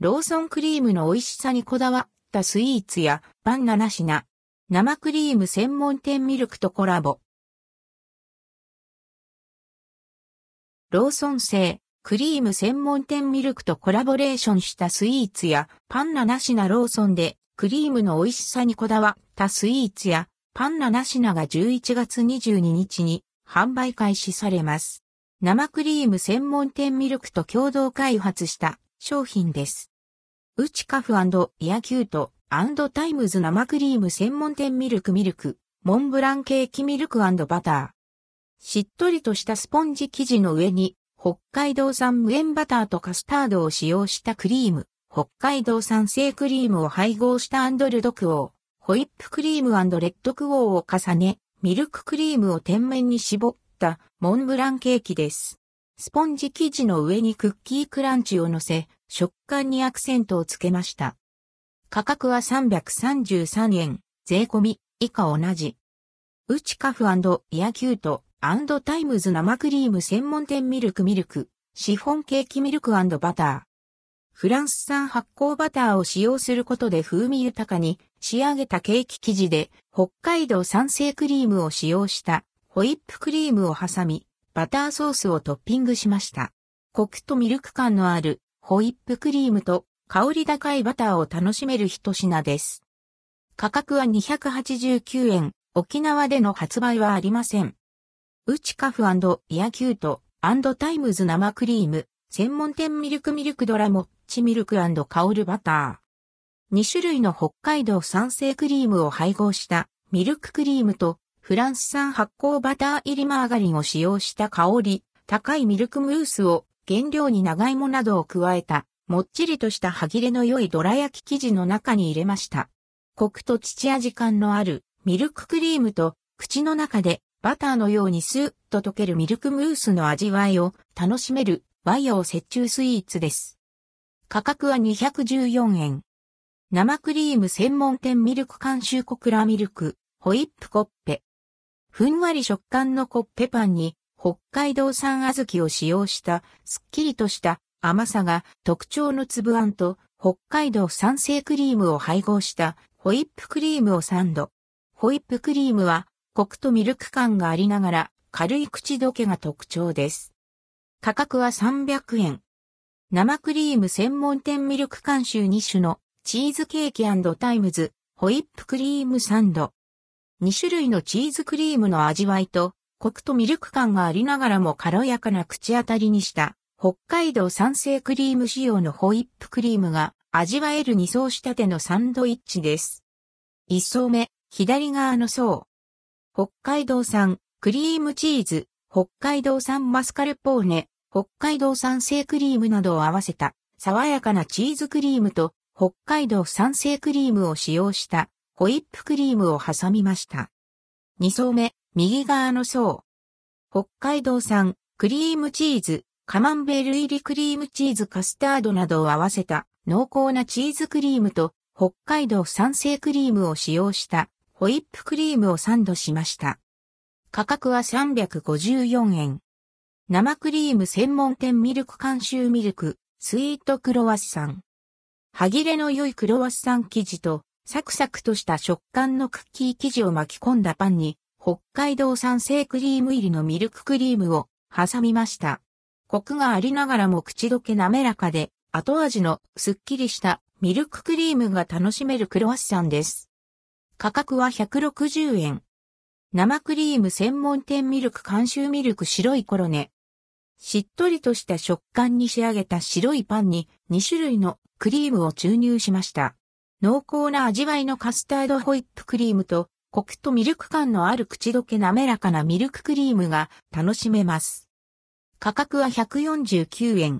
ローソンクリームの美味しさにこだわったスイーツやパン7品。生クリーム専門店ミルクとコラボ。ローソン製クリーム専門店ミルクとコラボレーションしたスイーツやパン7品ローソンでクリームの美味しさにこだわったスイーツやパン7品が11月22日に販売開始されます。生クリーム専門店ミルクと共同開発した商品です。ウチカフ e acute times 生クリーム専門店ミルクミルク、モンブランケーキミルクバター。しっとりとしたスポンジ生地の上に、北海道産無塩バターとカスタードを使用したクリーム、北海道産生クリームを配合したアンドルドクオー、ホイップクリームレッドクオーを重ね、ミルククリームを天面に絞ったモンブランケーキです。スポンジ生地の上にクッキークランチを乗せ、食感にアクセントをつけました。価格は333円、税込み、以下同じ。ウチカフ e acute times 生クリーム専門店ミルクミルク、シフォンケーキミルクバター。フランス産発酵バターを使用することで風味豊かに仕上げたケーキ生地で北海道産生クリームを使用したホイップクリームを挟みバターソースをトッピングしました。コクとミルク感のあるホイップクリームと香り高いバターを楽しめる一品です。価格は289円、沖縄での発売はありません。ウチカフ e acute times 生クリーム、専門店ミルクミルクどらもっちミルク香るバター。2種類の北海道産生クリームを配合したミルククリームとフランス産発酵バター入りマーガリンを使用した香り、高いミルクムースを原料に長芋などを加えたもっちりとした歯切れの良いどら焼き生地の中に入れました。コクと乳味感のあるミルククリームと口の中でバターのようにスーッと溶けるミルクムースの味わいを楽しめる和洋折衷スイーツです。価格は214円。生クリーム専門店ミルク監修コクラミルク、ホイップコッペ。ふんわり食感のコッペパンに北海道産小豆を使用したすっきりとした甘さが特徴の粒あんと北海道産生クリームを配合したホイップクリームをサンド。ホイップクリームはコクとミルク感がありながら軽い口どけが特徴です。価格は300円。生クリーム専門店ミルク監修2種のチーズケーキタイムズホイップクリームサンド。2種類のチーズクリームの味わいとコクとミルク感がありながらも軽やかな口当たりにした北海道産生クリーム仕様のホイップクリームが味わえる二層仕立てのサンドイッチです。一層目、左側の層。北海道産クリームチーズ、北海道産マスカルポーネ、北海道産生クリームなどを合わせた爽やかなチーズクリームと北海道産生クリームを使用したホイップクリームを挟みました。二層目、右側の層。北海道産クリームチーズ、カマンベール入りクリームチーズカスタードなどを合わせた濃厚なチーズクリームと北海道産生クリームを使用したホイップクリームをサンドしました。価格は354円。生クリーム専門店ミルク監修ミルク、スイートクロワッサン。歯切れの良いクロワッサン生地とサクサクとした食感のクッキー生地を巻き込んだパンに北海道産生クリーム入りのミルククリームを挟みました。コクがありながらも口どけ滑らかで、後味のすっきりしたミルククリームが楽しめるクロワッサンです。価格は160円。生クリーム専門店ミルク監修ミルク白いコロネ。しっとりとした食感に仕上げた白いパンに2種類のクリームを注入しました。濃厚な味わいのカスタードホイップクリームとコクとミルク感のある口どけ滑らかなミルククリームが楽しめます。価格は149円。